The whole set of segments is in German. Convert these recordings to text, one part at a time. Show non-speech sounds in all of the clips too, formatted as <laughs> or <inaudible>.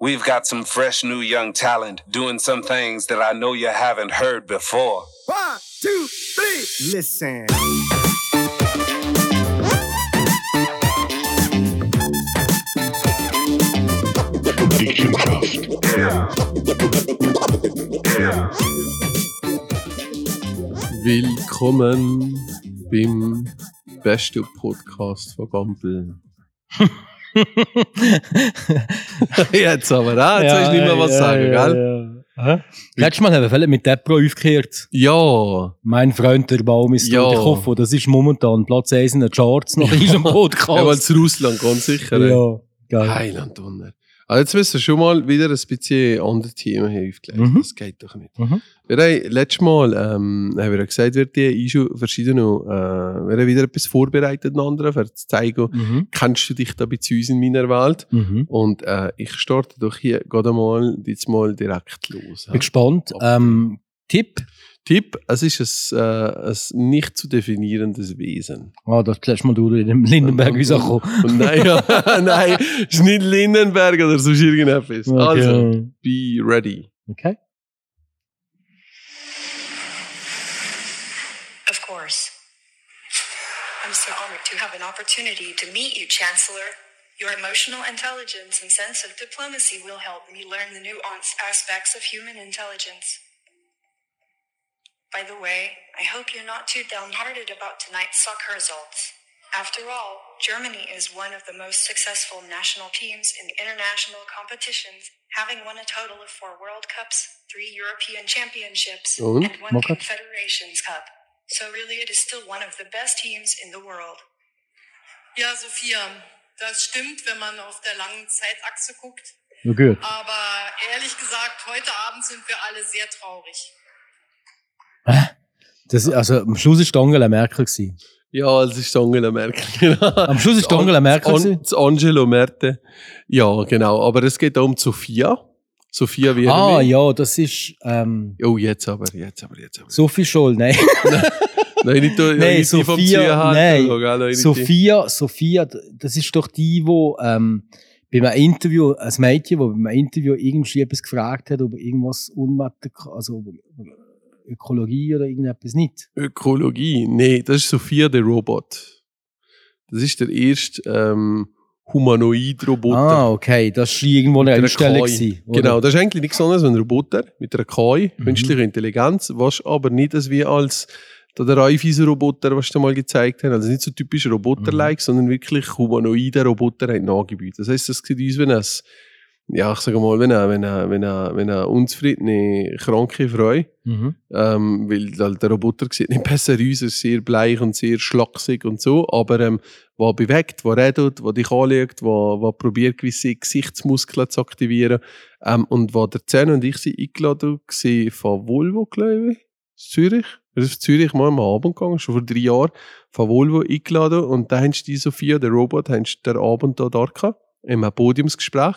We've got some fresh new young talent doing some things that I know you haven't heard before. One, two, three. Listen. Willkommen beim besten Podcast von Gampel. <laughs> <laughs> Jetzt aber, ah, jetzt hast du nicht mehr was sagen, gell? Ja. Letztes Mal haben wir vielleicht mit Depro aufgehört. Ja, Mein Freund, der Baum ist Ja. ja. der Koffer. Das ist momentan Platz 1 in den Charts nach diesem <laughs> ja, weil Podcast. zu Russland, ganz sicher. ja, geil. Heiland Donner. Also jetzt müssen wir schon mal wieder ein bisschen andere Themen hier aufgelegt. Mhm. Das geht doch nicht. Mhm. Wir haben letztes Mal ähm, haben wir gesagt, die schon verschiedene, äh, wir haben wieder etwas vorbereitet, ein anderer, für zu zeigen, Mhm. kennst du dich da bei uns in meiner Welt? Mhm. Und äh, ich starte doch hier gerade mal, jetzt mal direkt los. Bin gespannt. Ähm, Tipp? Tipp, es ist ein, äh, ein nicht zu definierendes Wesen. Ah, das letztes Mal du in dem Lindenberg rausgekommen. Und nein, ja, <laughs> nein, ist nicht Lindenberg oder so irgendetwas. Also, be ready. Okay. Of course. I'm so honored to have an opportunity to meet you, Chancellor. Your emotional intelligence and sense of diplomacy will help me learn the nuanced aspects of human intelligence. By the way, I hope you're not too downhearted about tonight's soccer results. After all, Germany is one of the most successful national teams in international competitions, having won a total of four World Cups, three European Championships, Und? and one Okay. Confederations Cup. So really, it is still one of the best teams in the world. Ja, Sophia, das stimmt, wenn man auf der langen Zeitachse guckt. Ja, gut. Aber ehrlich gesagt, heute Abend sind wir alle sehr traurig. Das, also, am Schluss war Angela Merkel. Gewesen. Ja, es ist Angela Merkel. <laughs> Genau. Am Schluss ist Angela Merkel. An, das Angelo Merte. Ja, genau. Aber es geht auch um Sophia. Sophia wie Ah, ja, das ist ähm, Oh, jetzt aber, jetzt aber, jetzt aber. Sophie Scholl. Nein. <laughs> Nein, nicht, Nein, nicht Sophia, nein. die- Sophia, Sophia, das ist doch die, wo ähm, bei einem Interview, ein Mädchen, wo bei einem Interview irgendwie etwas gefragt hat, ob irgendwas Unmathematik, also Ökologie oder irgendetwas nicht. Ökologie. Nee, das ist Sophia der Robot. Das ist der erste ähm, Humanoid-Roboter. Ah, okay, das war irgendwo eine Einstellung. Gewesen? Genau, das ist eigentlich nichts anderes als ein Roboter mit einer KI, Mhm. künstlicher Intelligenz, was aber nicht als wie als der Raiffeisen-Roboter, was du mal gezeigt hast, also nicht so typisch Roboter-like, sondern wirklich humanoide Roboter haben nachgebaut. Das heisst, das sieht aus wie ein, ja, ich sage mal, wie eine, wie eine, wie eine, wie eine unzufriedene, kranke Frau, Mhm. ähm, weil halt der Roboter sieht nicht besser aus, er ist sehr bleich und sehr schlaksig und so, aber ähm, was bewegt, was redet, was dich anschaut, was, was probiert, gewisse Gesichtsmuskeln zu aktivieren ähm, und was der Zehn und ich sind eingeladen gewesen von Volvo, glaube ich, Zürich. Wir sind Zürich mal am Abend gegangen, schon vor drei Jahren, von Volvo eingeladen und da haben die Sophia, der Robot, haben den Abend da da gehabt, in einem Podiumsgespräch.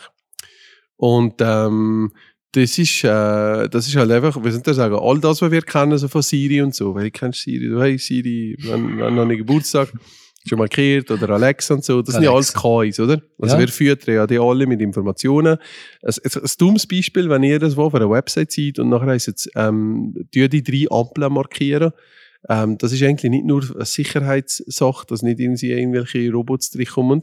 Und ähm, das ist, äh, das ist halt einfach, soll ich das sagen, all das, was wir kennen, so von Siri und so. Weil ich kenne Siri, du hey Siri, wenn, wenn noch einen Geburtstag schon markiert oder Alexa und so, das sind ja alles Alexa. KIs, oder? Also Ja. wir füttern ja die alle mit Informationen. Ein, ein, ein dummes Beispiel, wenn ihr das wo auf einer Website seht und nachher heisst es, ähm, die drei Ampeln markieren. Ähm, das ist eigentlich nicht nur eine Sicherheitssache, dass nicht irgendwie irgendwelche Robots drinkommen,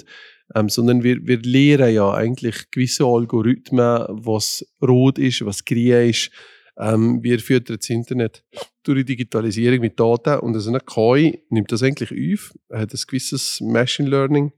ähm, sondern wir, wir lehren ja eigentlich gewisse Algorithmen, was rot ist, was grün ist. Ähm, wir füttern das Internet durch die Digitalisierung mit Daten und so eine KI nimmt das eigentlich auf, hat ein gewisses Machine Learning,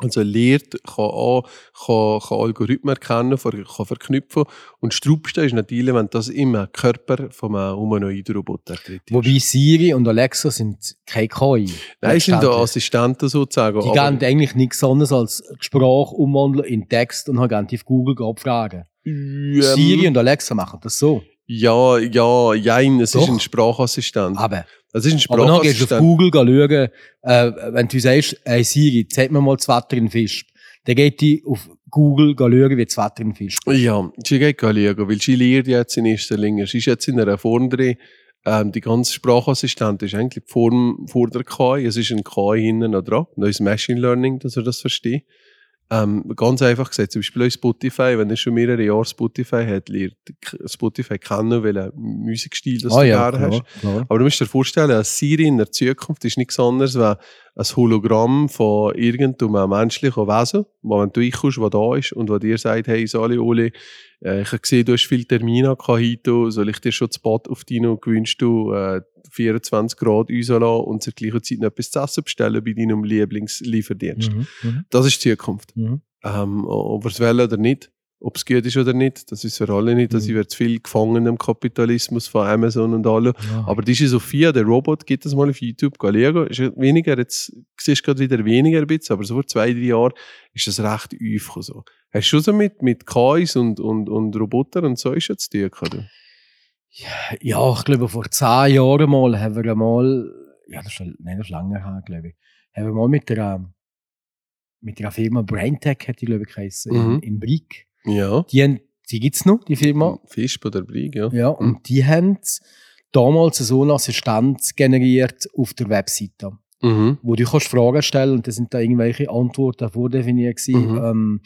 also lehrt, kann, an, kann, kann Algorithmen erkennen, kann verknüpfen und das Strubste ist natürlich, wenn das im Körper von einem humanoiden Roboter tritt. Wobei Siri und Alexa sind keine KI. Nein, sind da. Assistenten sozusagen. Die geben eigentlich nichts anderes als Sprache umwandeln in Text und haben auf Google gerade Fragen. Ähm, Siri und Alexa machen das so. Ja, ja, jein, es Doch. ist ein Sprachassistent. Aber, Es ist ein aber dann gehst du auf Sprachassistent. Google schauen, äh, wenn du sagst, hey Siri, zeig mir mal das Wetter in Fisch. Dann geht die auf Google schauen, wie das Wetter in Fisch Ja, sie geht schauen, weil sie lernt jetzt in erster Linie. Sie ist jetzt in einer Form drin, ähm, die ganze Sprachassistent ist eigentlich die Form vor der KI. Es ist ein KI hinten noch dran, neues Machine Learning, dass er das versteht. Ähm, ganz einfach gesagt, zum Beispiel Spotify, wenn er schon mehrere Jahre Spotify hat, lernt Spotify kennen, welchen Musikstil das Ah du ja, gerne hast. klar. Aber du musst dir vorstellen, eine Siri in der Zukunft ist nichts anderes als ein Hologramm von irgendeinem menschlichen Wesen, wo wenn du reinkommst, der da ist und der dir sagt, hey Sali, Oli, äh, ich habe gesehen, du hast viele Termine gehabt heute, soll ich dir schon das Bad auf deinen gewünscht du äh, 24 Grad rauslassen und zur gleichen Zeit noch etwas zu essen bestellen bei deinem Lieblingslieferdienst. Mhm. Mhm. Das ist die Zukunft. Mhm. Ähm, ob wir es wollen oder nicht, ob es gut ist oder nicht, das ist für alle nicht. Da Mhm. sind wir zu viel gefangen im Kapitalismus von Amazon und allem. Ja. Aber diese Sophia, der Robot, gibt es mal auf YouTube, Galego, ist weniger, jetzt siehst du gerade wieder weniger ein bisschen, aber so vor zwei, drei Jahren ist das recht aufgekommen. So. Hast du schon so mit, mit KIs und, und, und Robotern und so ist jetzt die, oder? Ja, ich glaube, vor zehn Jahren mal haben wir einmal, ja, das ist schon, nein, das ist lange her, glaube ich, haben wir mal mit der, mit der Firma BrainTech, hat die, glaube ich, geheißen, Mhm. in, in Brieg. Ja. Die, haben, die gibt es noch, die Firma. Fisch bei der Brieg, ja. Ja, und die haben damals so einen Assistent generiert auf der Webseite, Mhm. wo du kannst Fragen stellen und da sind da irgendwelche Antworten vordefiniert gewesen. Mhm. Ähm,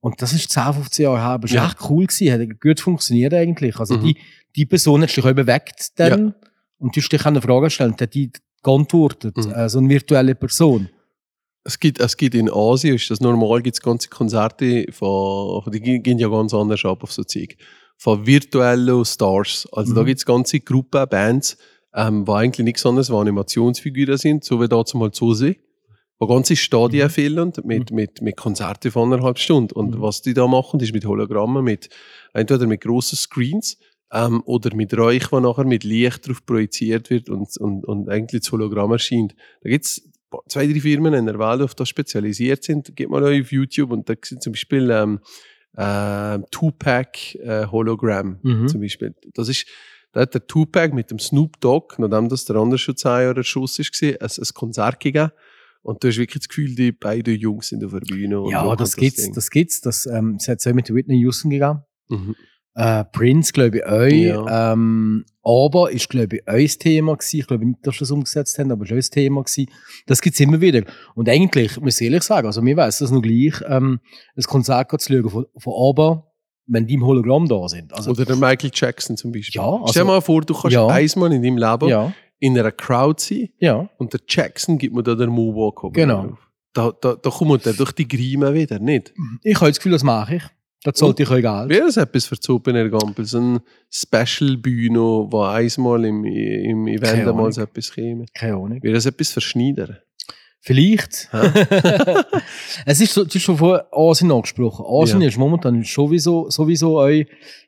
und das ist 10, 15 Jahre her, aber es Ja. war echt cool gewesen, hat gut funktioniert eigentlich. Also Mhm. die, die Person hat dich auch bewegt dann und du hast dich eine Frage stellen und hat die geantwortet, Mhm. äh, so eine virtuelle Person. Es gibt, es gibt in Asien, ist das normal, gibt es ganze Konzerte von, die gehen ja ganz anders ab auf so Zeug, von virtuellen Stars. Also da Mhm. gibt es ganze Gruppen, Bands, ähm, die eigentlich nichts anderes als Animationsfiguren sind, so wie da zum zu sehen. Wo ganze Stadien Mhm. füllen mit, mit, mit Konzerten von eineinhalb Stunden. Und Mhm. was die da machen, ist mit Hologrammen, mit, entweder mit grossen Screens ähm, oder mit Räuch, wo nachher mit Licht drauf projiziert wird und, und, und eigentlich das Hologramm erscheint. Da gibt es zwei, drei Firmen in der Welt, die auf das spezialisiert sind. Geht mal auf YouTube und da sind zum Beispiel ähm, äh, Tupac äh, Hologramm Mhm. zum Beispiel. Das ist, da hat der Tupac mit dem Snoop Dogg, nachdem das der andere schon zwei Jahre Schuss ist, gewesen, ein, ein Konzert gegeben. Und du hast wirklich das Gefühl, die beiden Jungs sind auf der Bühne. und Ja, machen das gibt's, Ding. das gibt's. Das, ähm, es hat auch mit Whitney Houston gegangen. Mhm. Äh, Prince, glaube ich, auch. Ja. Ähm, aber ist, glaube ich, ein Thema gewesen. Ich glaube nicht, dass sie das umgesetzt haben, aber es war ein Thema gewesen. Das gibt's immer wieder. Und eigentlich, muss ich ehrlich sagen, also mir weiss das noch gleich, ähm, ein Konzert zu schauen von, von oben, wenn die im Hologramm da sind. Also, Oder der Michael Jackson zum Beispiel. Ja, also- Stell dir mal vor, du kannst Ja. einmal in deinem Leben ja, in einer Crowd sein ja. und der Jackson gibt mir da den Moonwalk Genau. Da, da, da kommt er durch die Grime wieder, nicht? Ich habe das Gefühl, das mache ich. Das sollte ich euch egal. Wäre das etwas für Air Gampel? So ein Special-Bühne, wo einmal im, im Event Ahnung. so etwas käme? Keine Ahnung. Wäre das etwas für Schneider? Vielleicht. <laughs> es ist, so, du hast schon vor Asien angesprochen. Asien Ja. ist momentan sowieso, sowieso auch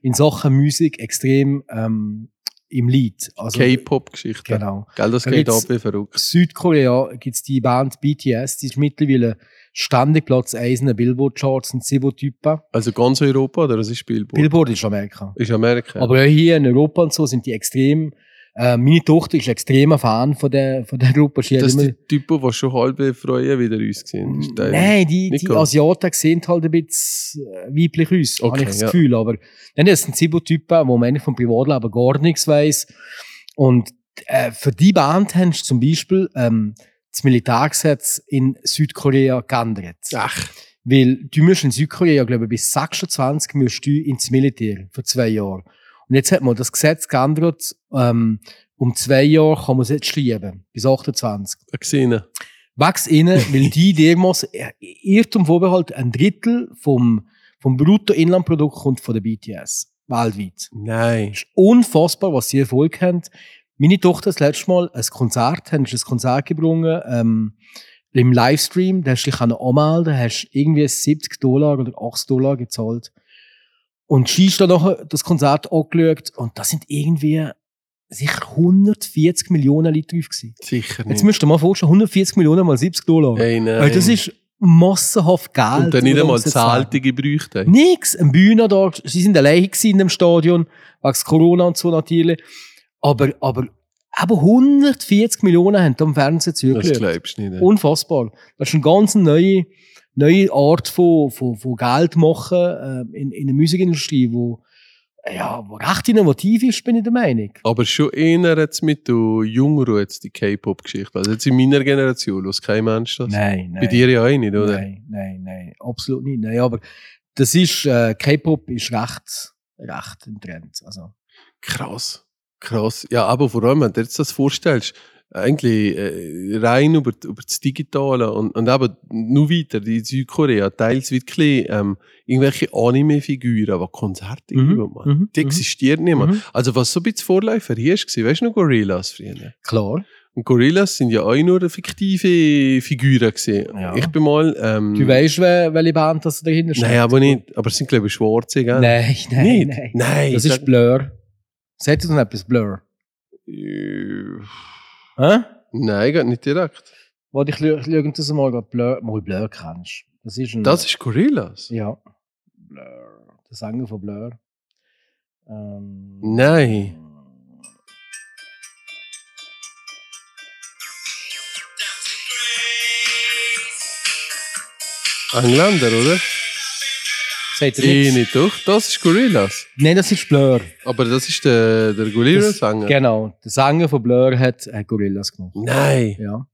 in Sachen Musik extrem ähm, im Lied. Also, K-Pop-Geschichte. Genau. Gell, das Da geht ab wie verrückt. Südkorea gibt es die Band BTS, die ist mittlerweile ständig Platz 1 in den Billboard-Charts und sieben Typen. Also ganz Europa oder was ist Billboard? Billboard ist Amerika. Ist Amerika. Aber auch hier in Europa und so sind die extrem. Äh, meine Tochter ist extremer Fan von der, von der Gruppe. Sie das sind die Typen, die schon halbe Freuen wieder uns sehen. Das ist der- Nein, die, die. Asiaten sehen halt ein bisschen äh, weiblich aus, Okay, habe ich das ja. Gefühl. Aber dann das sind Zibo-Typen, wo man eigentlich vom Privatleben gar nichts weiss. Und äh, für die Band haben sie zum Beispiel ähm, das Militärgesetz in Südkorea geändert. Ach, Weil du musst in Südkorea, glaube ich, bis 26 musst du ins Militär für zwei Jahre. Und jetzt hat man das Gesetz geändert, ähm, um zwei Jahre kann man es jetzt schreiben, bis 28 gesehen. wächst innen, weil die dermaßen Irrtum Vorbehalt ein Drittel vom, vom Bruttoinlandprodukt kommt von der BTS. Weltweit. Nein. Es ist unfassbar, was sie Erfolg haben. Meine Tochter hat das letzte Mal ein Konzert, haben ein Konzert gebrungen, ähm, im Livestream, da hast du dich anmelden, hast irgendwie 70 Dollar oder 80 Dollar gezahlt. Und sie ist dann nachher das Konzert angeschaut und das sind irgendwie sicher 140 Millionen Leute drauf gewesen. Sicher nicht. Jetzt müsst ihr mal vorstellen, 140 Millionen mal 70 Dollar. hey, nein. Weil das ist massenhaft Geld. Und dann nicht einmal zahlte gebraucht haben. Nix. Ein Bühne da. Sie sind allein in dem Stadion. Wegen Corona und so natürlich. Aber, aber, aber 140 Millionen haben da am Fernsehen Das zugeschaut. glaubst du nicht. Unfassbar. Das ist eine ganz neue, neue Art von, von, von Geld machen, äh, in, in der Musikindustrie, wo, ja, aber recht innovativ ist, bin ich der Meinung. Aber schon eher jetzt mit der Jüngeren jetzt die K-Pop-Geschichte. Also jetzt in meiner Generation, los kein Mensch das. Nein, nein. Bei dir ja auch nicht, oder? Nein, nein, nein, absolut nicht. Nein, aber das ist, äh, K-Pop ist recht, recht ein Trend. Also, Krass. Krass. Ja, aber vor allem, wenn du dir jetzt das vorstellst, eigentlich äh, rein über, über das Digitale und, und eben nur weiter, die Südkorea, teils wirklich ähm, irgendwelche Anime-Figuren, die Konzerte Mhm, geben, Mann. mhm, Die mhm. existieren nicht mehr. Mhm. Also was so ein bisschen Vorläufer hier war, weißt du noch Gorillas früher? klar. Und Gorillas sind ja auch nur fiktive Figuren. Ja. Ich bin mal... Ähm, Du weißt, wel- welche Band das dahinter steht? Nein, aber nicht. Aber es sind glaube ich Schwarze, gell? Nein, <laughs> nein, Nicht? nein. Nein. Das sag- ist Blur. Sagt ihr noch etwas Blur? Äh, Hä? Nein, geht nicht direkt. Warte, ich schaue schau das mal, ob Blur, mal Blur kennst. Das ist ein... Das ist Gorillas? Ja. Blur. Der Sänger von Blur. Ähm, Nein. Engländer, oder? Sagt ihr nichts? nicht doch. Das ist Gorillas. Nein, das ist Blur. Aber das ist der, der Gorillas-Sänger. Genau. Der Sänger von Blur hat äh, Gorillas gemacht. Nein, Ja.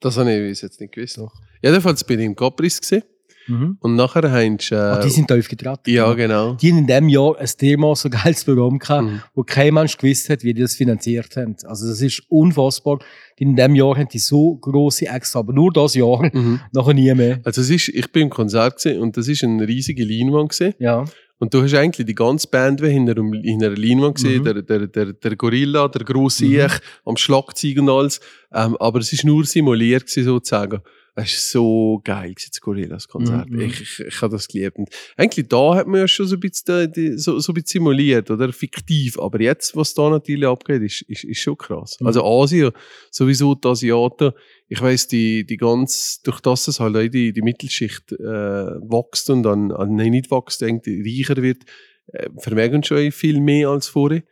das habe ich jetzt nicht gewusst. Jedenfalls bin ich im Caprice gesehen Mhm. und nachher haben sie... Äh, Ah, die sind tief getreten. ja, genau. Die haben in diesem Jahr ein dermaßen geiles Programm gehabt, Mhm. wo kein Mensch gewusst hat, wie die das finanziert haben. Also das ist unfassbar. Die in diesem Jahr haben die so grosse Extra, aber nur das Jahr, Mhm. <laughs> nachher nie mehr. Also es ist, ich bin im Konzert und das ist eine riesige Leinwand. Ja. Und du hast eigentlich die ganze Band hinter, einem- hinter einer Leinwand gesehen, Mhm. der, der, der, der Gorilla, der grosse Mhm. Ich am Schlagzeug und alles. Ähm, aber es ist nur simuliert gewesen, sozusagen. Es ist so geil das Gorillas-Konzert. Mhm. Ich, ich, ich habe das geliebt. Und eigentlich da hat man ja schon so ein bisschen, die, so, so ein bisschen simuliert, oder? Fiktiv. Aber jetzt, was da natürlich abgeht, ist, ist, ist schon krass. Mhm. Also Asien, sowieso die Asiaten, ich weiss, die, die ganz, durch das es halt die, die Mittelschicht äh, wächst und dann, äh, nein, nicht wächst, irgendwie reicher wird, äh, vermerken schon viel mehr als vorher.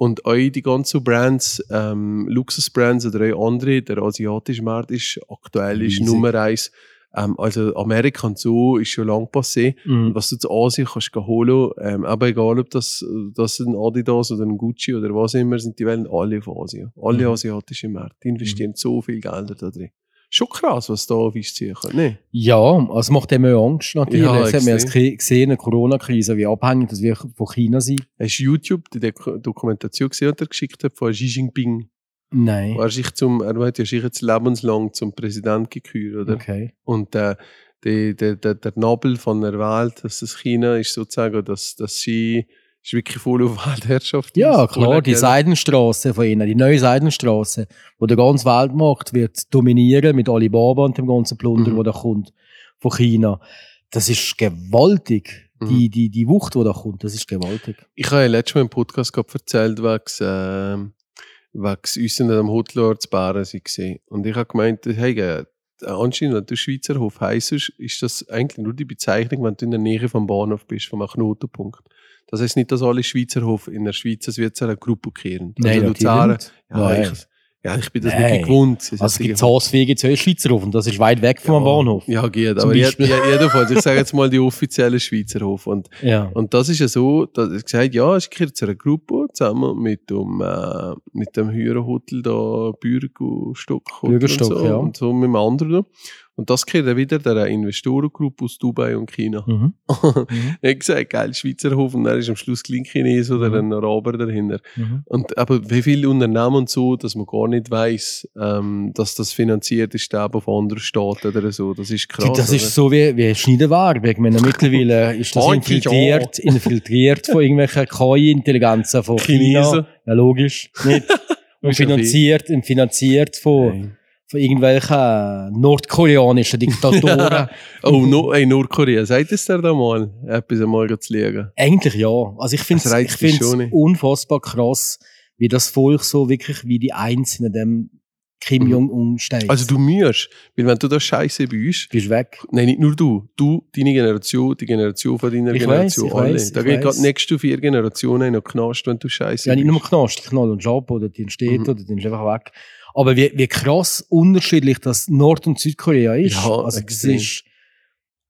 Und auch die ganzen Brands, ähm, Luxusbrands oder auch andere, der asiatische Markt ist aktuell ist. Nummer eins. Ähm, also Amerika und so ist schon lang passé. Mhm. Was du zu Asien kannst holen, ähm, aber egal ob das, das ein Adidas oder ein Gucci oder was immer, sind die Wellen alle auf Asien. Alle Mhm. asiatischen Märkte. Die investieren so viel Geld da drin. Schon krass, was da auf uns ziehen kann. Ne? Ja, also es macht immer Angst natürlich. Ja, das haben wir gesehen in der Corona-Krise, wie abhängig das wir von China sind. Hast du YouTube die Dok- Dokumentation gesehen, die er geschickt hat von Xi Jinping? Nein. Er, sich zum, er hat ja sich jetzt lebenslang zum Präsident gekürt, oder? Okay. Und äh, die, der, der, der Nobel von der Welt, dass das China ist sozusagen, dass, dass sie ist wirklich voll auf <laughs> Weltherrschaft. Ja, klar, die. Seidenstraße von ihnen, die neue Seidenstraße, wo der ganze Weltmarkt wird dominieren mit Alibaba und dem ganzen Plunder, Mhm. wo da kommt von China. Das ist gewaltig. Mhm. Die, die, die Wucht, die da kommt, das ist gewaltig. Ich habe ja letztes Mal im Podcast gerade erzählt, wegen, ähm, wegen uns in einem Hotel zu Bären waren. Und ich habe gemeint, hey, äh, anscheinend, wenn du Schweizer Hof heisst, ist das eigentlich nur die Bezeichnung, wenn du in der Nähe vom Bahnhof bist, vom Knotenpunkt. Das heißt nicht, dass alle Schweizer Hof in der Schweiz als wird einer Gruppe kehren. Also Luzern, ja, Nein. ich, ja, ich bin das Nein. nicht gewohnt. Also es gibt Haaswege gibt es Schweizer Hof und das ist weit weg vom Bahnhof. Ja, geht. Aber jedenfalls, ich sage jetzt mal <laughs> die offizielle Schweizer Hof. Und Ja. und das ist ja so, dass ich gesagt ja, ich gehöre zu einer Gruppe zusammen mit dem, äh, mit dem höheren Hotel da, Bürgerstock. Bürgerstock, und so, ja. Und so mit dem anderen. Und das gehört dann wieder der Investorengruppe aus Dubai und China. Mhm. <laughs> ich habe gesagt, geil, Schweizer Hof und dann ist am Schluss kein Chines oder Mhm. ein Araber dahinter. Mhm. Und aber wie viele Unternehmen und so, dass man gar nicht weiß, ähm, dass das finanziert ist eben von anderen Staaten oder so. Das ist krass. das oder? ist so wie, wie. Ich meine, mittlerweile ist das <laughs> Danke, infiltriert, infiltriert von irgendwelchen KI-Intelligenzen von China. Chinesen. Ja, logisch. Nicht? <laughs> Und finanziert, und finanziert von, Nein. Von irgendwelchen nordkoreanischen Diktatoren. <laughs> Oh, no, ey, Nordkorea, sagt es dir da mal, etwas einmal zu liegen? Eigentlich ja. Also ich finde Das es unfassbar krass, wie das Volk so wirklich wie die Einzelnen dem Kim Mhm. Jong-un steht. Also du müsst, weil wenn du da Scheiße bist, bist weg. nein, nicht nur du, du, deine Generation, die Generation von deiner Ich Generation, weiss, ich alle. weiss, da weiss. gerade die nächsten vier Generationen den Knast, wenn du Scheiße Ja, nicht nur bist. Knast, Knall und Job oder die entsteht Mhm. oder die ist einfach weg. Aber wie, wie krass unterschiedlich das Nord- und Südkorea ist. Ja, also extrem. ist,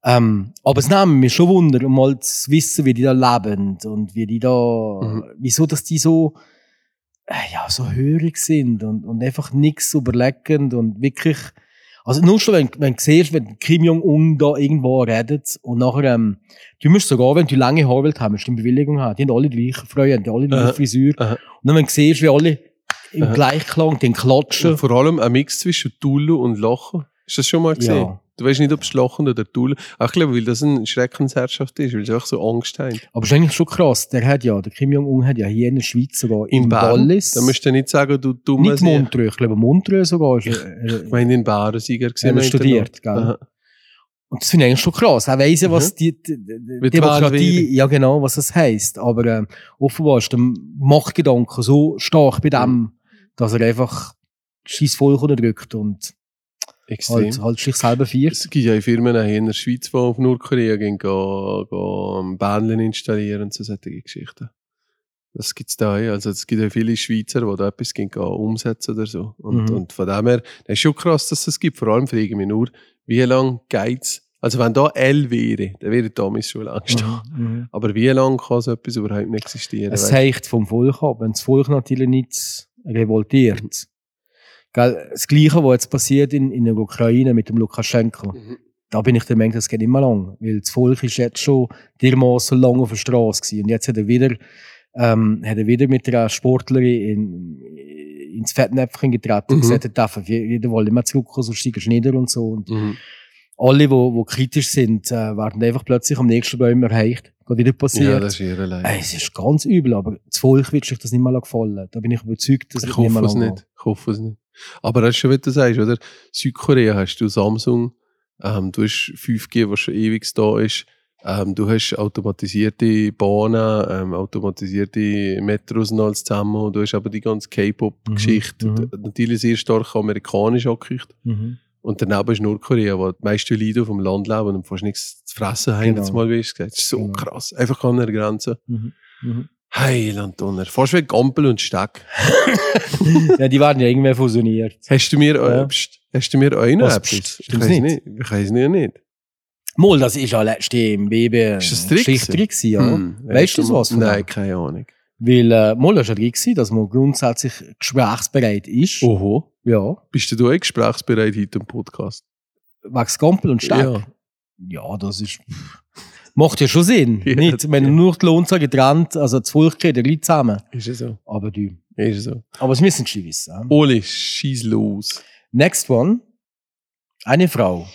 Ähm, aber es nimmt mich schon Wunder, um mal zu wissen, wie die da leben und wie die da, Mhm. wieso, dass die so, äh, ja, so hörig sind und, und einfach nichts überlegend und wirklich, also nur schon, wenn, wenn du siehst, wenn Kim Jong-un da irgendwo redet und nachher, ähm, du musst sogar, wenn du lange Haare willst, haben, musst du eine Bewilligung haben. Die haben alle die gleiche Freude, die haben alle die gleiche Frisur. Aha. Und dann, wenn du siehst, wie alle im Aha. Gleichklang, den klatschen. Und vor allem ein Mix zwischen Tulu und Lachen. Hast du das schon mal gesehen? Ja. Du weißt nicht, ob es Lachen oder. Ach, ich glaube, weil das eine Schreckensherrschaft ist, weil sie einfach so Angst haben. Aber es ist eigentlich schon krass. Der hat ja, der Kim Jong-un hat ja hier in der Schweiz sogar In in Bern. Wallis. Da musst du nicht sagen, du dummer nicht. Montreux, ich glaube Montreux sogar. Ist, äh, Ich meine, in Bern Sieger gesehen. Hat er studiert, gell? Und das finde ich eigentlich schon krass. Er weiss ja, was Mhm. die, die, die Demokratie, ja genau, was das heisst. Aber ähm, offenbar ist der Machtgedanke so stark bei dem, Mhm. Dass er einfach scheiß Volk unterdrückt und Extrem. halt, halt sich selber feiert. Es gibt ja Firmen auch hier in der Schweiz, die auf Nordkorea gehen, gehen, gehen Bähnchen installieren und so solche Geschichten. Das gibt's da ja. Also es gibt ja viele Schweizer, die da etwas gehen, gehen umsetzen oder so. Und, Mhm. und von dem her, das ist schon krass, dass es das gibt. Vor allem frage ich mich nur, wie lange geht's? Also wenn da L wäre, dann wäre damals schon lange stehen. Mhm. Aber wie lange kann so etwas überhaupt nicht existieren? Es Weißt hängt vom Volk ab. Wenn das Volk natürlich nicht revoltiert. Gell, das Gleiche, was jetzt passiert in, in der Ukraine mit dem Lukaschenko? Mhm. da bin ich der Meinung, das geht immer lang. Weil das Volk ist jetzt schon dermaßen lange auf der Straße gewesen. Und jetzt hat er wieder, ähm, hat er wieder mit einer Sportlerin in, ins Fettnäpfchen getreten und Mhm. gesagt, er darf auf jeden Fall immer zurückkommen, sonst steigst du nieder und so. Und Mhm. alle, die kritisch sind, äh, werden einfach plötzlich am nächsten Baum erreicht. Geht wieder passiert. Ja, das ist ihre Leid. Ey, es ist ganz übel, aber das Volk wird sich das nicht mal gefallen. Da bin ich überzeugt, dass Ich es nicht mal es. Ich hoffe es nicht. Aber das ist schon, wie du sagst, oder? Südkorea hast du Samsung, ähm, du hast 5G, was schon ewig da ist. Ähm, du hast automatisierte Bahnen, ähm, automatisierte Metros und alles zusammen. Du hast aber die ganze K-Pop-Geschichte. Mhm, Und Natürlich sehr stark amerikanisch angekriegt. Mhm. Und daneben ist Nordkorea, wo die meisten Leute auf dem Land leben und fast nichts zu fressen haben. Genau. Jetzt mal, wie ich gesagt. Das ist so Genau. krass. Einfach an der Grenze. Mhm. Mhm. Heiland Donner. Fast wie Gampel und Steck. <laughs> ja, die werden ja irgendwann fusioniert. Hast du mir, Ja. äh, pst, hast du mir noch Was, pst, Ich weiß nicht? nicht. Ich weiß nicht. nicht. Mal, das ist ja letzte im Baby Ist das Trick Geschichte gewesen, ja. Hm, Weißt du was? von Nein, keine Ahnung. Weil, äh, mal, war ja drin dass man grundsätzlich gesprächsbereit ist. Oho. Ja. Bist du auch gesprächsbereit heute im Podcast? Wegen Gampel und Steck. Ja. Ja, das ist. Macht ja schon Sinn. Ja, nicht, wenn ja. nur die Lohn getrennt, also das Volk geht ja zusammen. Ist es so? Aber die. Ist es so? Aber es müssen sie wissen. ja. Oli, schieß los. Next one. Eine Frau.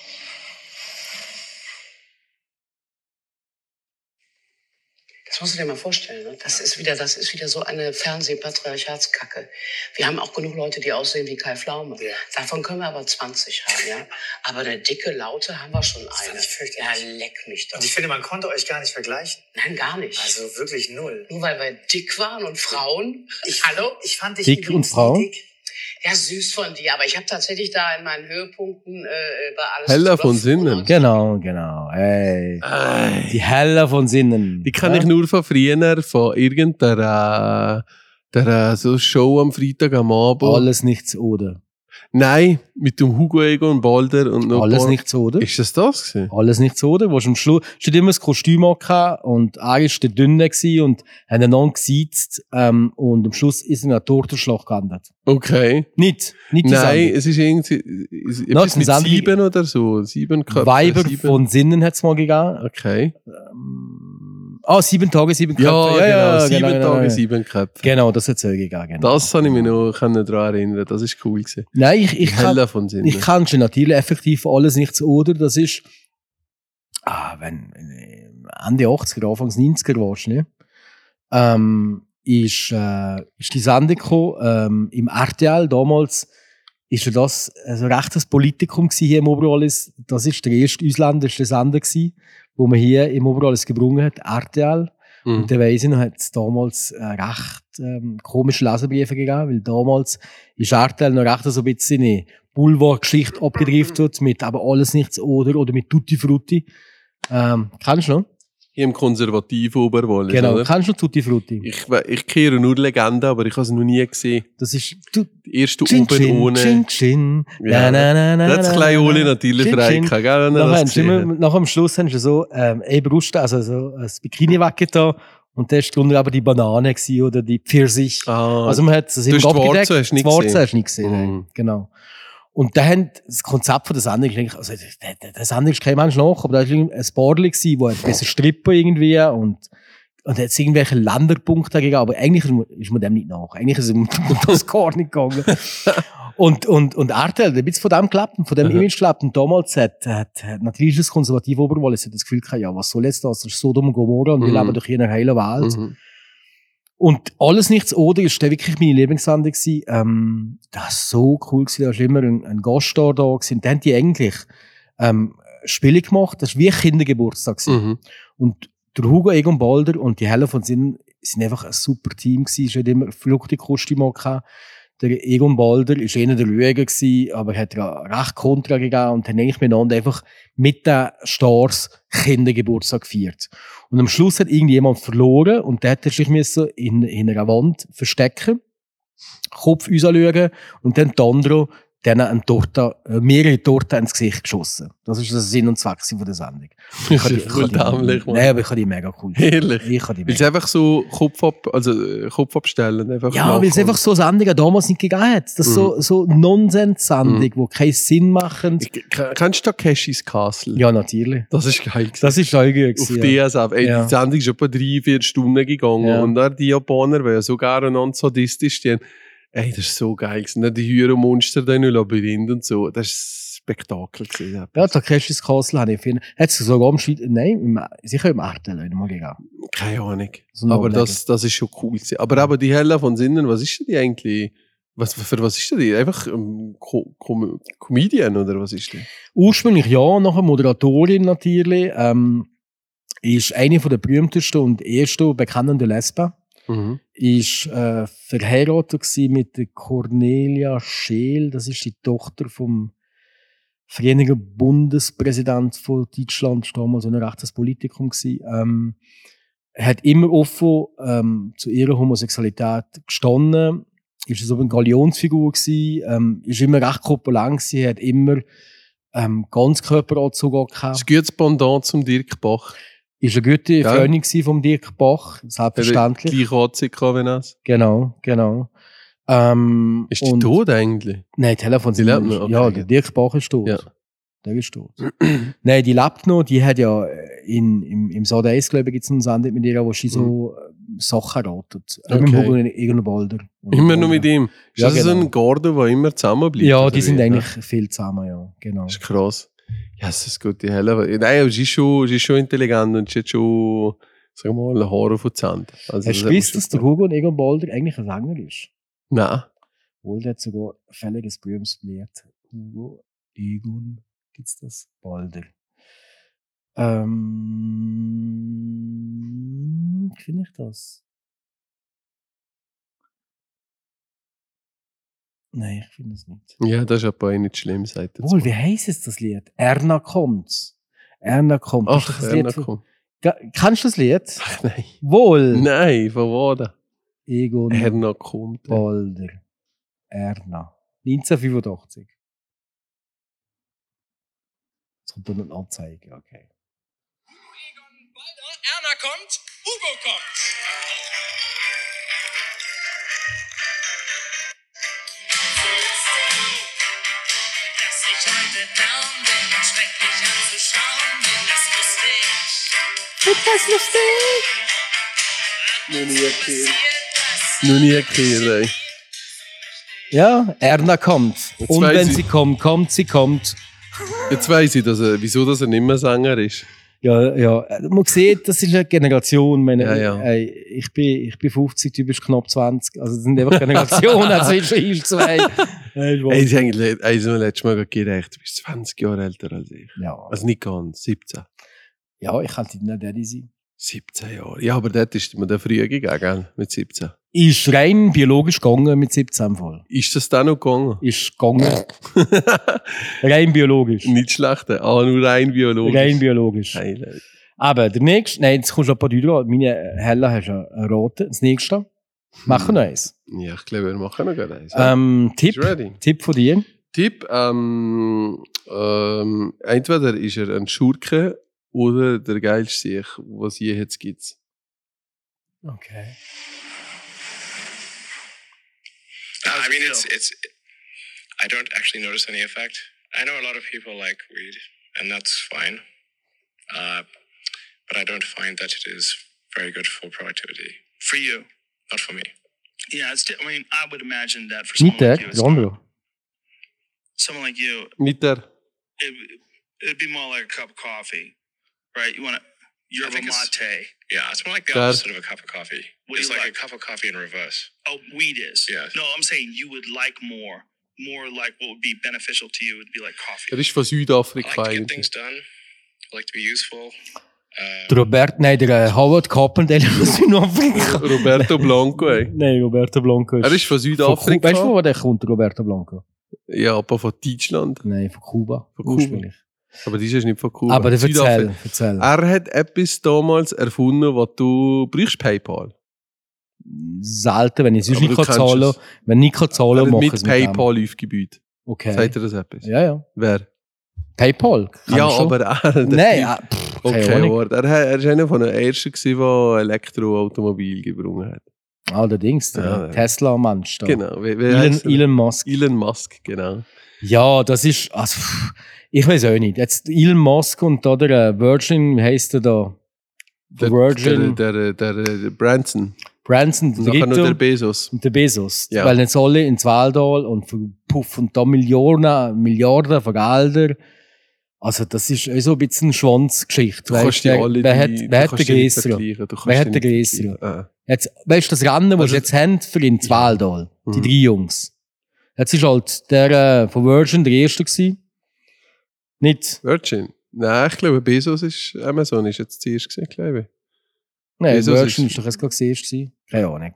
Das musst du dir mal vorstellen. Ne? Das ist wieder, das ist wieder so eine Fernsehpatriarchatskacke. Wir haben auch genug Leute, die aussehen wie Kai Pflaume. Davon können wir aber 20 haben, ja. Aber eine dicke, laute haben wir schon fand eine. ich fürchterlich. Ja, leck mich doch. Und ich finde, man konnte euch gar nicht vergleichen. Nein, gar nicht. Also wirklich null. Nur weil wir dick waren und Frauen. Ich, Hallo? Ich fand dich Dick und Frau? nie dick. Ja, süß von dir. Aber ich habe tatsächlich da in meinen Höhepunkten äh, bei alles. Heller über von Sinnen. 95. Genau, genau. Ey. Die Helle von Sinnen. Die kann Ja? ich nur von früher, von irgendeiner der, äh, so Show am Freitag am Abend. Alles nichts oder. Nein, mit dem Hugo Egon Balder und noch Alles paar- nichts oder. Ist das das gewesen? Alles nichts oder. Wo am Schluss, es hat immer das Kostüm angehabt und er ist der Dünne gewesen und haben einander gesiezt, ähm, und am Schluss ist in einer Tortenschlacht gelandet. Okay. Nicht, nicht die Nein, Sendung. es ist irgendwie es mit sind Sendungen- sieben oder so. Sieben Köpfe. Weiber sieben. von Sinnen hat's mal gegeben. Okay. Ah, sieben Tage, sieben Köpfe. Ja, genau. sieben genau, Tage, genau. sieben Köpfe. Genau, das hat's auch gegeben. Genau. Das kann ich mich noch daran erinnern. Das ist cool gewesen. Nein, ich, ich kann, von. Ich kann schon natürlich effektiv alles nichts oder. Das ist, ah, wenn, wenn Ende 80er, Anfangs 90er warst, ne? Ähm, ist, äh, ist die Sendung gekommen, ähm, im RTL damals ist ja das also rechtes Politikum hier im Oberallis. Das ist der erste ausländische Sender gewesen, wo man hier im Oberallis gebrungen hat, RTL. Mhm. Und der weiss ich noch, hat es damals äh, recht ähm, komische Leserbriefe gegeben, weil damals ist RTL noch recht so ein bisschen eine Boulevard-Geschichte abgedriftet mit aber alles nichts oder oder mit Tutti Frutti. Ähm, kennst du noch? Hier im konservativen Oberwallis, Genau, oder? kennst du Tutti Frutti? Ich, ich kehre nur Legenden, aber ich habe es noch nie gesehen. Das ist... Du, Die erste Chin, Ober chin, ohne... chin, chin. Ja, Na, na, na, Das kleine Oli na. natürlich Chin, frei chin. gehabt, gell, er Nachher du immer, hat. nach am Schluss hast du so ähm, eine Brust, also so ein Bikini weggetan und da ist drunter aber die Banane oder die Pfirsich. Ah, Also man hat Du immer abgedeckt. Wurzel hast du nicht gesehen. hast du nicht gesehen. Mhm. Genau. Und da haben das Konzept von der Sendung, ich denke, also der, Sendung ist kein Mensch nach, aber da war ein gewesen, wo ein bisschen strippen irgendwie und und hat irgendwelche Länderpunkte gegeben, aber eigentlich ist man, man dem nicht nach. Eigentlich ist es <laughs> um das gar nicht gegangen. und, und, und RTL, der bisschen von dem gelebt von dem. Image gelebt. Und damals hat, hat, hat natürlich das konservative Oberwallis hat das Gefühl gehabt, ja, was soll jetzt das? Das ist Sodom und Gomorra und wir Mhm. leben doch hier in einer heilen Welt. Mhm. Und alles nichts oder ist dann wirklich meine Lieblingssendung gewesen. Ähm, das war so cool gewesen. Da war immer ein, ein Gaststar da gewesen. Und dann haben die eigentlich, ähm, Spiele gemacht. Das war wie ein Kindergeburtstag. Mhm. Und der Hugo Egon Balder und die Helle von Sinnen sind einfach ein super Team gewesen. Es hat immer fluchte Kostüme gehabt. Der Egon Balder ist einer der gewesen, aber hat ja recht Kontra gegeben und haben eigentlich miteinander einfach mit den Stars Kindergeburtstag gefeiert. Und am Schluss hat irgendjemand verloren und der hat sich in, in einer Wand verstecken, Kopf rausschauen und dann die andere denen Torte, äh, mehrere Torten ins Gesicht geschossen. Das ist der Sinn und Zweck von der Sendung. <laughs> Das habe die- ist die- dämlich. Nein, aber ich habe die mega cool. Ehrlich. Ich habe die mega einfach so Kopf, ab, also, äh, Kopf abstellen. Einfach ja, weil es einfach so Sendungen damals nicht gegeben hat. Das ist so, so Nonsens-Sendung, Mhm. wo keinen Sinn machen. Ich- Kennst du Takeshis Castle? Ja, natürlich. Das ist geil. gewesen. Das ist gut. Auf ja. DSF. Ey, Ja. Die Sendung ist etwa drei, vier Stunden gegangen. Ja. Und dann die Japaner, weil ja so gerne und sadistisch die haben, ey, das ist so geil gewesen. Die Hühnermonster da in den Labyrinth und so. Das ist ein Spektakel gewesen. Ja, Takeshis Castle habe ich finden. Hat es sogar am Schweiz, nein, im, sicher im RTL mal gegeben. Keine Ahnung. So aber das, das ist schon cool gewesen. Aber eben die Hella von Sinnen, was ist denn die eigentlich? Was, für was ist denn die? Einfach ähm, Co Com Comedian oder was ist die? Ursprünglich ja, nachher Moderatorin natürlich. Ähm, ist eine von der berühmtesten und ersten bekannenden Lesben. Mhm. Ist äh, verheiratet mit der Cornelia Scheel. Das ist die Tochter vom früheren Bundespräsident von Deutschland. Damals so ein rechtes Politikum gewesen. Ähm, hat immer offen ähm, zu ihrer Homosexualität gestanden. Ist so eine Galionsfigur gewesen. Ähm, ist immer recht korpulent gewesen. Hat immer ähm, ganz Körperanzug Das gehabt. ist ein gutes Pendant zum Dirk Bach. Ist eine gute Ja. Freundin vom Dirk Bach. Selbstverständlich. Die Katze gehabt wie das. Genau, genau. Ähm, Ist die tot eigentlich? Nein, Telefon Die lebt noch? Okay, Ja, ja. der Dirk Bach ist tot. Ja. Der ist tot. <clears throat> Nein, die lebt noch. Die hat ja in, im, im Sat 1, glaube ich, gibt es einen Sendung mit ihr, wo sie so äh, Sachen ratet. Auch mit Okay. Hugo Egon Balder. Immer nur mit ihm. Ist Ja, das genau. ein Garde, der immer zusammenbleibt? Ja, die sind eigentlich viel zusammen, ja. Genau. Das ist krass. Ja, das ist gut, die Helle. Nein, sie ist schon, sie ist schon intelligent und sie hat schon, sagen wir mal, Haare auf den Zähnen. Also, Hast du gewusst, dass der Hugo Egon Balder eigentlich ein Sänger ist? Nein. Wohl, der hat sogar fälliges berühmtes Lied. Hugo Egon, gibt's das? Balder. Ähm, finde ich das? Nein, ich finde es nicht. Ja, das ist aber nicht schlimm, sagt er. Wohl, wie heisst es das Lied? Erna kommt's. Erna kommt. Ach, das das Erna Lied kommt. Kennst du das Lied? Ach, nein. Wohl. Nein, von wo? Egon Erna kommt. Balder. Erna. 1985. Jetzt kommt dann eine Anzeige, okay. Erna kommt, Hugo kommt. Down bin und schrecklich anzuschauen bin, das wusste ich. Etwas lustig. Noch nie gehört. Noch nie gehört, ey. Ja, Erna kommt. Jetzt Und wenn ich- sie kommt, kommt sie kommt. Jetzt weiss ich, dass er, wieso dass er nicht mehr Sänger ist. Ja, ja. Man sieht, das ist eine Generation. Ich Meine, Ja, ja. Ey, ich, bin, ich bin 50, du bist knapp 20. Also, das sind einfach Generationen. <laughs> also, ich schon zwei. Hey, Ey, das ist eigentlich, ey, so letztes Mal gerecht. Du bist 20 Jahre älter als ich. ja. Also nicht ganz, 17. ja, ich kann nicht Daddy sein. 17 Jahre. Ja, aber dort ist mir der früher gegangen, mit 17. Ist rein biologisch gegangen mit 17 voll. Ist das dann noch gegangen? Ist gegangen. <laughs> rein biologisch. Nicht schlecht, ah, nur rein biologisch. Rein biologisch. Ey. Aber der nächste, nein, jetzt kommst du ein paar dran. Meine helle hast du einen roten. Das nächste. Machen wir eins. Ja, ich glaube, wir machen noch eins. Ähm, Tipp? Tipp von dir. Tipp, ähm, ähm, entweder ist er ein Schurke oder der geilste Sieg, was je jetzt gibt. Okay. I mean, it's it's. I don't actually notice any effect. I know a lot of people like weed, and that's fine. Uh, but I don't find that it is very good for productivity. For you. Not for me. Yeah, it's. I mean, I would imagine that for someone Nicht like you, it's der someone like you, Nicht it, it'd be more like a cup of coffee, right? You want to yerba think it's- mate. Yeah, it's more like the Dad. opposite of a cup of coffee. What do it's you like, like? a cup of coffee in reverse. Oh, weed is. Yeah. No, I'm saying you would like more, more like what would be beneficial to you would be like coffee. Er ist von I Südafrika like to get eigentlich. things done. I like to be useful. Uh, Der Robert, nein, der äh, Howard Carpendale aus Südafrika. Roberto Blanco, ey. Nein, Roberto Blanco. Er ist von Von Südafrika. Weißt du, wo der kommt, Roberto Blanco? Ja, aber von Deutschland. Nein, von Kuba. Von Kuba. Ursprünglich. Aber das ist nicht von Kuba. Aber erzähl, erzähl. Er hat etwas damals erfunden, was du brauchst PayPal. Selten, wenn ich sonst nicht kann zahlen es. Wenn ich nicht kann zahlen hat mache ich mit es mit. PayPal aufgebaut. Okay. Sagt er das etwas? Ja, ja. Wer? PayPal. kann ja, aber er. <laughs> Nein, Keine Okay, Ahnung. Wort. Er, ist einer von den ersten, der Elektroautomobil gebrungen hat. Allerdings, der Ja. Tesla-Mensch. Genau. Wie, wie Elon? Elon Musk. Elon Musk, genau. Ja, das ist, also, ich weiß auch nicht. Jetzt Elon Musk und da der äh, Virgin, wie heisst der da? Der, Virgin, Der, der, der, der Branson. Branson, Und der nachher noch der Dritte Bezos. und der Bezos. Ja. Weil jetzt alle ins Waldal und verpuffen da Millionen, Milliarden von Gelder. Also, das ist auch so ein bisschen eine Schwanzgeschichte. Du kannst die alle wer die- hat, wer hat den kannst Wer hat den. Ah. Jetzt, weißt du, das Rennen, das Also- jetzt haben für ins Waldal, die Mhm. drei Jungs. Jetzt ist halt der äh, von Virgin der Erste gewesen. Nicht, Virgin? Nein, ich glaube, Bezos ist Amazon ist jetzt zuerst gesehen, glaube ich. nein, Bezos Virgin ist- ist doch jetzt gerade das Erste gewesen. Keine Ahnung.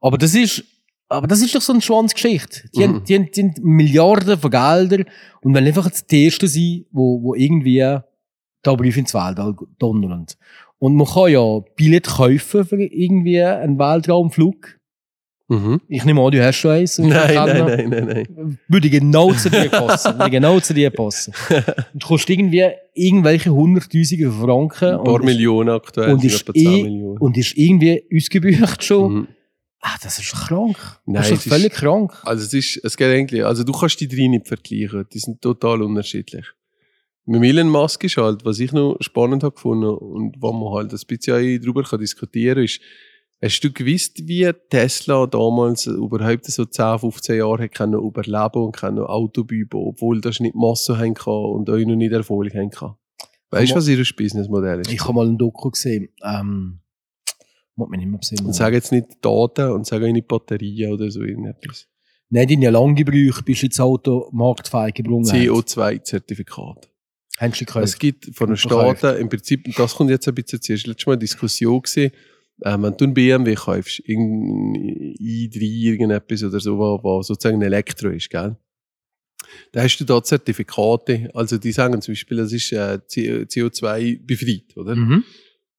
Aber das ist, aber das ist doch so eine Schwanzgeschichte. Die, Mhm. haben, die, haben, die haben Milliarden von Geldern und wollen einfach die Ersten sein, wo, wo irgendwie da Brief ins Weltall donnern. Und man kann ja Billett kaufen für irgendwie einen Weltraumflug. Mhm. Ich nehme an, du hast schon eins. Nein, nein, nein, nein, nein. Würde genau zu dir passen. Würde genau zu dir passen. <laughs> Und du kostet irgendwie irgendwelche hunderttausende Franken. Ein paar Millionen aktuell, und ist etwa 10 eh- Millionen. Und ist irgendwie ausgebucht schon. Mhm. Ah, das ist krank. Nein, das ist völlig krank. Also es ist, es geht eigentlich, also du kannst die drei nicht vergleichen, die sind total unterschiedlich. Mit Elon Musk ist halt, was ich noch spannend habe gefunden und wo man halt ein bisschen darüber kann diskutieren kann, ist, hast du gewusst, wie Tesla damals überhaupt so 10, 15 Jahre hat können überleben und können Auto bauen, obwohl das nicht Masse haben kann und auch noch nicht Erfolg haben kann? Weißt du, was ihr Businessmodell ist? Ich habe mal ein Doku gesehen. Ähm, muss man nicht mehr sehen. und sage jetzt nicht Daten und sage auch nicht Batterien oder so irgendetwas. Nein, ja lange gebraucht, bis ins Auto marktfähig gebrungen haben. CO2-Zertifikat. Hast du gekauft? Es gibt von den. Staaten im Prinzip, und das kommt jetzt ein bisschen zuerst, letztes Mal eine Diskussion gesehen, äh, wenn du einen BMW kaufst, irgendein i3, irgendetwas oder so, wo sozusagen ein Elektro ist, gell? Da hast du da Zertifikate, also die sagen zum Beispiel, das ist äh, CO2 befreit, oder? Mhm.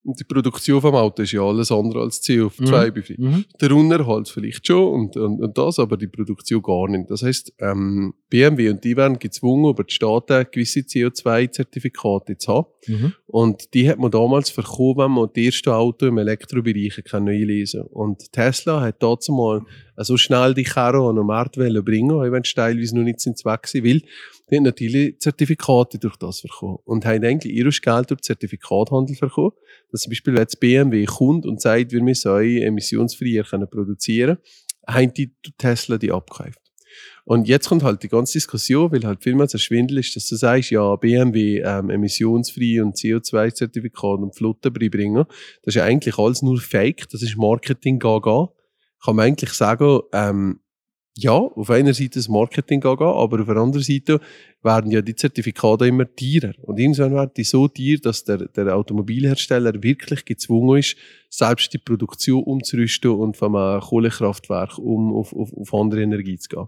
Und die Produktion vom Auto ist ja alles andere als CO2 befreit. Mhm. Der Unterhalt vielleicht schon und, und, und das, aber die Produktion gar nicht. Das heißt, ähm, BMW und die werden gezwungen, über die Staaten gewisse CO2-Zertifikate zu haben. Mhm. Und die hat man damals verkauft, wenn man die ersten Auto im Elektrobereich kann einlesen Und Tesla hat dazu mal so schnell die Karre an den Markt bringen, auch wenn es teilweise noch nicht sind Zweck gewesen, weil die haben natürlich Zertifikate durch das verkauft. Und haben eigentlich ihr Geld durch Zertifikathandel verkauft. Dass zum Beispiel, wenn jetzt BMW kommt und sagt, wir müssen euch emissionsfreier können produzieren, haben die Tesla die abgekauft. Und jetzt kommt halt die ganze Diskussion, weil halt vielmals ein Schwindel ist, dass du sagst, ja, BMW ähm, emissionsfrei und CO2-Zertifikat und Flotten beibringen. Das ist ja eigentlich alles nur Fake, das ist Marketing gaga. Kann man eigentlich sagen, ähm, ja, auf einer Seite das Marketing gaga, aber auf der anderen Seite werden ja die Zertifikate immer teurer. Und irgendwann werden die so teuer, dass der, der Automobilhersteller wirklich gezwungen ist, selbst die Produktion umzurüsten und vom äh, Kohlekraftwerk um auf, auf, auf andere Energie zu gehen.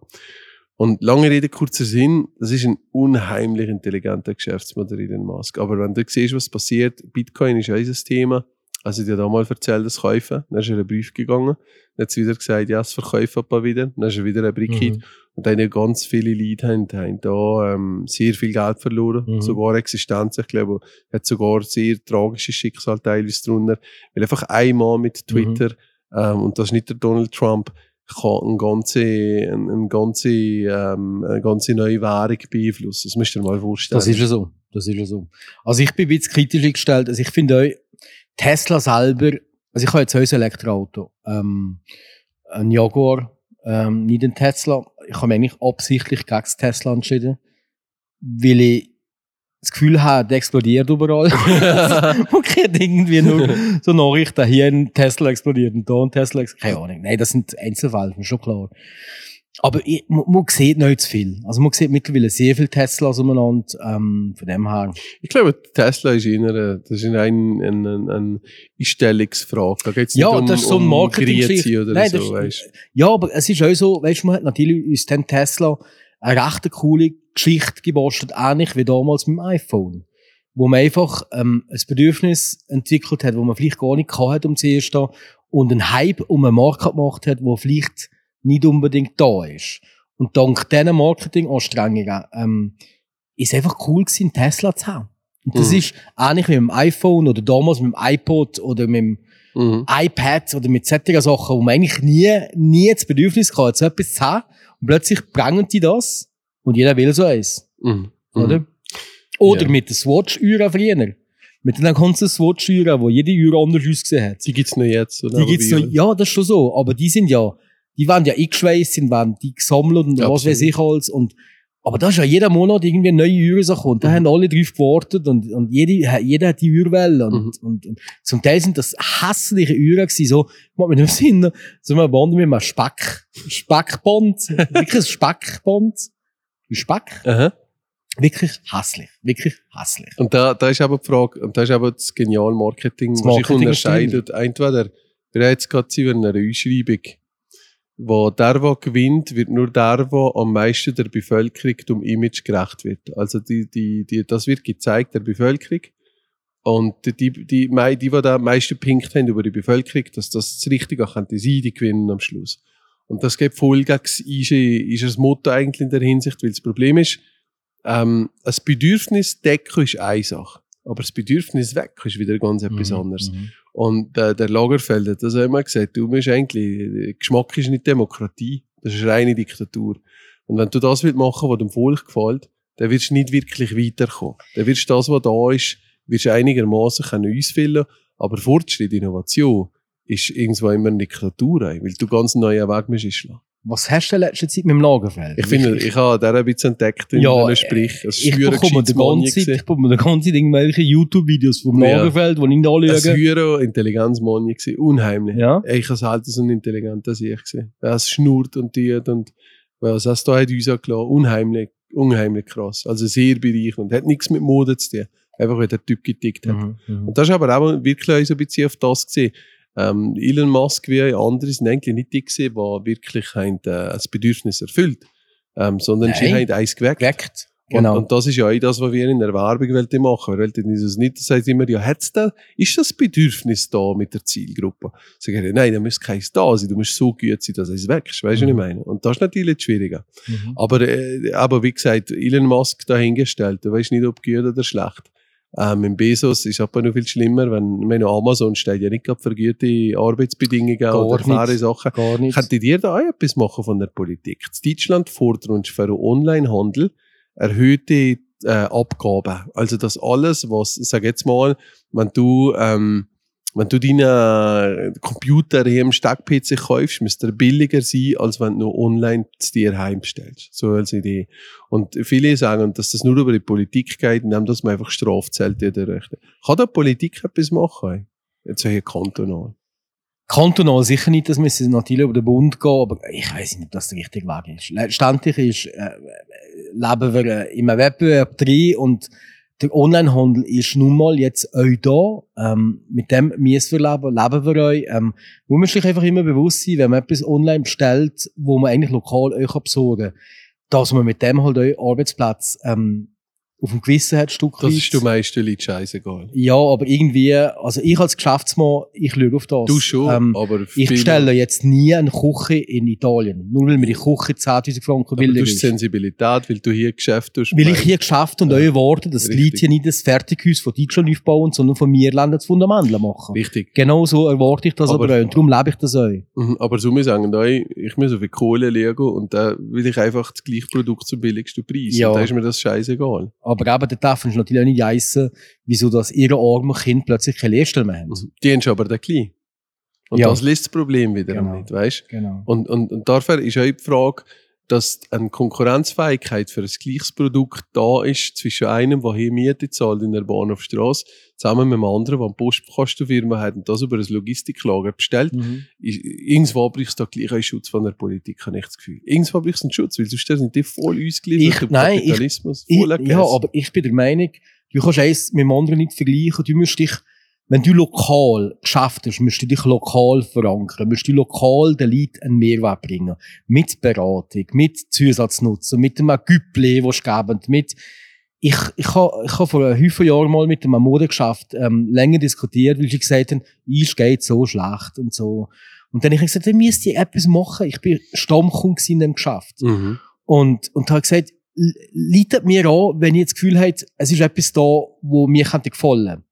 Und lange Rede, kurzer Sinn, das ist ein unheimlich intelligenter Geschäftsmodell, Elon Musk. Aber wenn du siehst, was passiert, Bitcoin ist ein Thema. Also, ich dir da mal erzählt, das Kaufen. Dann ist er einen Brief gegangen. Dann hat sie wieder gesagt, ja, das verkaufen wir wieder. Dann ist er wieder ein Brick Mhm. Und dann haben ganz viele Leute haben, haben da ähm, sehr viel Geld verloren. Mhm. Sogar Existenz. Ich glaube, hat sogar sehr tragisches Schicksal teilweise drunter. Weil einfach ein Mann mit Twitter, ähm, und das ist nicht der Donald Trump, kann eine ganze, eine, eine ganze, ähm, eine ganze neue Währung beeinflussen. Das müsst ihr mal vorstellen. Das ist ja so. Das ist ja so. Also ich bin ein bisschen kritisch eingestellt. Also ich finde euch, Tesla selber, also ich habe jetzt ein Elektroauto, ähm, ein Jaguar, ähm, nicht ein Tesla. Ich habe mich eigentlich absichtlich gegen das Tesla entschieden, weil ich das Gefühl habe, der explodiert überall. <laughs> Man kriegt irgendwie nur so Nachrichten, hier ein Tesla explodiert und da ein Tesla explodiert. Keine Ahnung. Nein, das sind Einzelfälle, ist schon klar. Aber ich, man, man sieht nicht zu viel. Also man sieht mittlerweile sehr viele Teslas umeinander, ähm, von dem her. Ich glaube, Tesla ist eher, eine- das ist eine, eine, eine, Einstellungsfrage. Da geht's nicht Ja, um, das ist so ein um. Grüezi oder Nein, so, das ist-. Ja, aber es ist auch so, weißt du, man hat natürlich uns den Tesla eine recht coole Geschichte gebastelt, ähnlich wie damals mit dem iPhone. Wo man einfach ähm, ein Bedürfnis entwickelt hat, wo man vielleicht gar nicht gehabt hat um zuerst da, und einen Hype um eine Marke gemacht hat, wo vielleicht nicht unbedingt da ist. Und dank diesen Marketinganstrengungen ähm, ist es einfach cool gewesen, einen Tesla zu haben. Und das Mhm. ist ähnlich wie mit dem iPhone oder damals mit dem iPod oder mit dem Mhm. iPad oder mit solchen Sachen, wo man eigentlich nie, nie das Bedürfnis hat, so etwas zu haben. Und plötzlich bringen die das und jeder will so eins. Mhm. Oder? Oder Ja. mit der Swatch-Uhr früher. Mit den ganzen Swatch-Uhren, wo jede Uhr anders ausgesehen hat. Die gibt's noch jetzt. Oder? Die gibt's noch, ja, das ist schon so. Aber die sind ja, die werden ja eingeschweißt, sind, werden die gesammelt und Ja, was weiß ich alles. Und, aber da ist ja jeden Monat irgendwie eine neue Uhr rausgekommen. Mhm. Da haben alle drauf gewartet und, und jede, jeder hat die Uhr wollen. Und, Mhm. und, und zum Teil sind das hässliche Uhren gewesen, so, mag mich nicht Sinn, so ein Band mit einem Speck, Speckband, wirklich ein Speckband. Speck. Aha. Wirklich hässlich. Wirklich hässlich. Und da, da ist aber die Frage, und da ist aber das geniale Marketing, Das was sich unterscheidet. Entweder, wir haben jetzt gerade eine Ausschreibung, wo der, der gewinnt, wird nur der, der am meisten der Bevölkerung dem Image gerecht wird. Also die, die, die, das wird gezeigt der Bevölkerung. Und die, die, die, mei- die, die da am meisten Punkte haben über die Bevölkerung, dass das das Richtige könnte sein, die gewinnen am Schluss. Und das geht voll gegen das ist, ist das Motto eigentlich in der Hinsicht, weil das Problem ist, ähm, ein Bedürfnis decken ist eine Sache, aber das Bedürfnis weg ist wieder ganz etwas Mhm, anderes. Und äh, der Lagerfeld hat das auch immer gesagt, du musst eigentlich, Geschmack ist nicht Demokratie, das ist reine Diktatur. Und wenn du das willst machen, was dem Volk gefällt, dann wirst du nicht wirklich weiterkommen. Dann wirst du das, was da ist, wirst einigermaßen können ausfüllen, aber Fortschritt, Innovation ist irgendwo immer eine Diktatur, weil du ganz neue Weg musst einschlagen. Was hast du in letzter Zeit mit dem Lagerfeld? Ich finde, ich habe da ein bisschen entdeckt in Ja, ja, Sprich. Es ich bekomme die ganze Zeit, ich bekomme die ganze Zeit irgendwelche YouTube-Videos vom Ja. Lagerfeld, die ich nicht Es anschaue. höher Intelligenzmoney gewesen. Unheimlich. Ja. Ich habe selten so ein intelligenter Sieg gesehen. Es schnurrt und tut und was hast du da hat uns gelassen. Unheimlich, unheimlich krass. Also sehr bereichernd. Hat nichts mit Mode zu tun. Einfach, weil der Typ getickt hat. Mhm, mhm. Und das ist aber auch wirklich so ein bisschen auf das gesehen. Ähm, Elon Musk wie andere sind eigentlich nicht die gesehen, die wirklich haben, äh, das Bedürfnis erfüllt. Ähm, sondern sie Nein. haben eins geweckt. Geweckt. Und, Genau. und das ist ja auch das, was wir in der Werbung wollen machen. Wir wollten dieses nicht, das heißt immer, ja, hat's da, ist das Bedürfnis da mit der Zielgruppe? Sagen wir, nein, da muss keins da sein, du musst so gut sein, dass es wächst. Weißt du, was ich Mhm. meine? Und das ist natürlich schwieriger. Mhm. Aber, äh, aber wie gesagt, Elon Musk dahingestellt, du weißt nicht, ob gut oder schlecht. Ähm, im Bezos ist aber noch viel schlimmer, wenn, meine, Amazon steht ja nicht gerade für gute Arbeitsbedingungen Gar oder faire. Sachen. Gar nicht. Könntet ihr da auch etwas machen von der Politik? In Deutschland fordert uns für den Onlinehandel erhöhte äh, Abgaben. Also das alles, was, sag jetzt mal, wenn du, ähm, wenn du deinen Computer hier im Steck-PC kaufst, müsste er billiger sein, als wenn du online zu dir heimstellst. So als Idee. Und viele sagen, dass das nur über die Politik geht, indem man einfach Strafzelte Rechte. Kann da Politik etwas machen? Jetzt hier kantonal. Kantonal sicher nicht, das müsste natürlich über den Bund gehen, aber ich weiß nicht, ob das der richtige Weg ist. Letztendlich ist, äh, leben wir äh, im Wettbewerb drin und der Onlinehandel ist nun mal jetzt euch da. Ähm, mit dem müssen wir leben, leben wir euch. Ähm, man muss sich einfach immer bewusst sein, wenn man etwas online bestellt, wo man eigentlich lokal euch besorgen kann, dass man mit dem halt auch Arbeitsplatz ähm, auf dem Gewissen hat, Stück Das ist den meisten Leuten scheißegal. Ja, aber irgendwie, also ich als Geschäftsmann, ich schaue auf das. Du schon, Ähm, aber ich bestelle jetzt nie eine Küche in Italien. Nur weil mir die Küche 10.000 Franken billiger du hast. Sensibilität, weil du hier Geschäft tust. Weil ich hier geschafft und Ja. euch dass die Richtig. Leute hier nicht das Fertighaus von Deutschland aufbauen, sondern von mir Ländern das Fundament machen. Richtig. Genau so erwarte ich das aber, Aber- auch. Und darum lebe ich das auch. Mhm, Aber so muss ich sagen, da, ich ich muss auf die Kohle legen und da will ich einfach das gleiche Produkt zum billigsten Preis. Ja. Und da ist mir das scheißegal. Aber eben, der darf natürlich auch nicht heissen, wieso dass ihre armen Kinder plötzlich keine Lehrstelle mehr haben. Die haben schon aber den klein. Und Ja. das löst das Problem wiederum Genau. nicht, weißt Genau. Und, und, und dafür ist auch die Frage, dass eine Konkurrenzfähigkeit für ein gleiches Produkt da ist zwischen einem, der hier Miete zahlt in der Bahnhofstrasse, zusammen mit einem anderen, der eine Postkostenfirma hat und das über ein Logistiklager bestellt. Mhm. Ist- Irgendwo brauchst du da gleich einen Schutz von der Politik, habe ich das Gefühl. Irgendwo brauchst du einen Schutz, weil sonst sind die voll ausgeliefert, Ich- dem nein, ich- Kapitalismus. Ich, voll ja, aber ich bin der Meinung, du kannst eins mit dem anderen nicht vergleichen. Du musst dich, wenn du lokal geschafft hast, musst du dich lokal verankern, musst du lokal den Leuten einen Mehrwert bringen. Mit Beratung, mit Zusatznutzen, mit einem Güppli, das geben, mit, ich, ich habe ich ha vor einem Haufen Jahren mal mit einem Modegeschäft ähm, länger diskutiert, weil sie gesagt haben, ich geht so schlecht und so. Und dann habe ich gesagt, ihr müsst ihr etwas machen. Ich bin Stammkunde in dem Geschäft. Mhm. Und, und habe gesagt, leitet mir an, wenn ihr das Gefühl habt, es ist etwas da, wo mir könnte gefallen.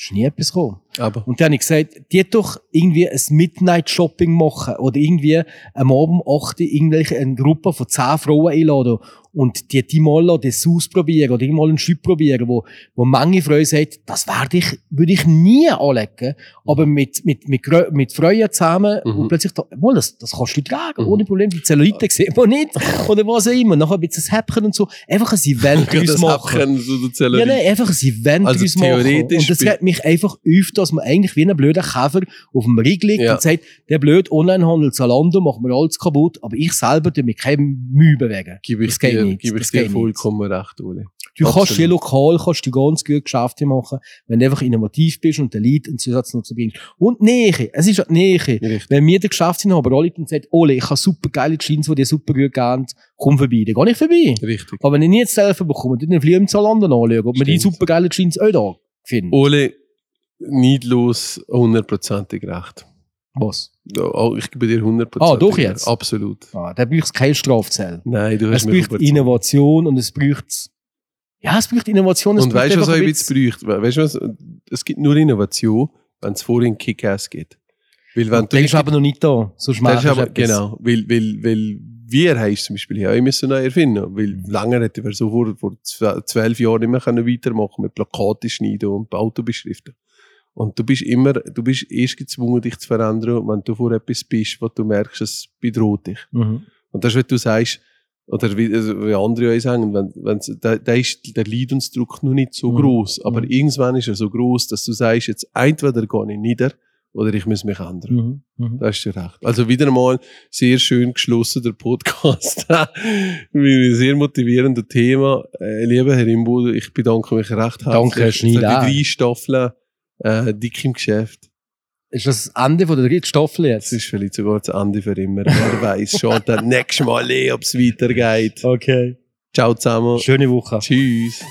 Ist nie etwas gekommen. Aber Und dann habe ich gesagt, die doch irgendwie ein Midnight-Shopping machen oder irgendwie am Abend 8 Uhr irgendwelche, eine Gruppe von 10 Frauen einladen und die, die mal das ausprobieren oder irgendwann einen Schub probieren, wo, wo manche Frauen sagen, das werde ich, würde ich nie anlegen, aber mit, mit, mit, mit Frauen zusammen Mhm. und plötzlich, da, mal, das, das kannst du tragen, Mhm. ohne Problem, die Zellulite sehen wir nicht, oder was auch immer, nachher ein bisschen ein Häppchen und so, einfach ein Event <laughs> das draus machen. So Ja, nein, einfach ein Event Also draus machen. Und das regt mich einfach auf, dass man eigentlich wie ein blöder Käfer auf dem Ring liegt Ja. und sagt, der blöd Onlinehandel Zalando macht mir alles kaputt, aber ich selber tue mich kein Mühe bewegen. Gebe ich das geht dir, nicht. gebe ich dir geht nicht. vollkommen recht, Uli. Du kannst Absolut. hier lokal kannst du ganz gut Geschäfte machen, wenn du einfach innovativ bist und den Lead einen Zusatznutzen bringst. Und Nähe. Es ist eine Nähe. Richtig. Wenn mir der Geschäftsinhaber anruft und sagt, Ole, ich habe super geile Jeans, die dir super gut gehen, komm vorbei. Dann gehe ich vorbei. Richtig. Aber wenn ich nicht selber bekomme, dann fliege ich im Zalando anschauen, ob man die super geile Jeans auch da findet. Ole, neidlos, hundertprozentig recht. Was? Oh, Ich gebe dir hundertprozentig Ah, doch jetzt? Absolut. Ah, da braucht es keine Strafzelle. Nein, du hast Es überzeugt. Innovation und es braucht, ja, es braucht Innovation. Es Und weißt du, was ein ein bisschen bräuchte? We- Weißt du was? Es gibt nur Innovation, wenn es vorhin Kick-Ass gibt. Weil wenn du ist aber noch nicht da. Sonst machst du aber, etwas. genau, weil, weil, weil wir haben es zum Beispiel hier auch müssen neu erfinden weil Mhm. lange hätten wir so vor, vor zw- zwölf Jahren nicht mehr können weitermachen mit Plakate schneiden und Auto beschriften. Und du bist immer, du bist erst gezwungen, dich zu verändern, wenn du vor etwas bist, wo du merkst, es bedroht dich. Mhm. Und das ist, wenn du sagst, oder wie, also wie andere auch sagen, wenn, wenn's, da, da ist der Leidensdruck noch nicht so Mhm. groß, aber Mhm. irgendwann ist er so groß, dass du sagst, jetzt entweder gehe ich nieder oder ich muss mich ändern. Mhm. Mhm. Da hast du recht. Also wieder mal sehr schön geschlossen, der Podcast. <laughs> Mit einem sehr motivierenden Thema. Äh, lieber Herr Imbo, ich bedanke mich recht herzlich Danke, für die drei Staffeln äh, dick im Geschäft. Ist das das Ende von der dritten Staffel Das jetzt? ist vielleicht sogar das Ende für immer. Wer weiß schon dann nächstes Mal, eh, ob es weitergeht. Okay. Ciao zusammen. Schöne Woche. Tschüss.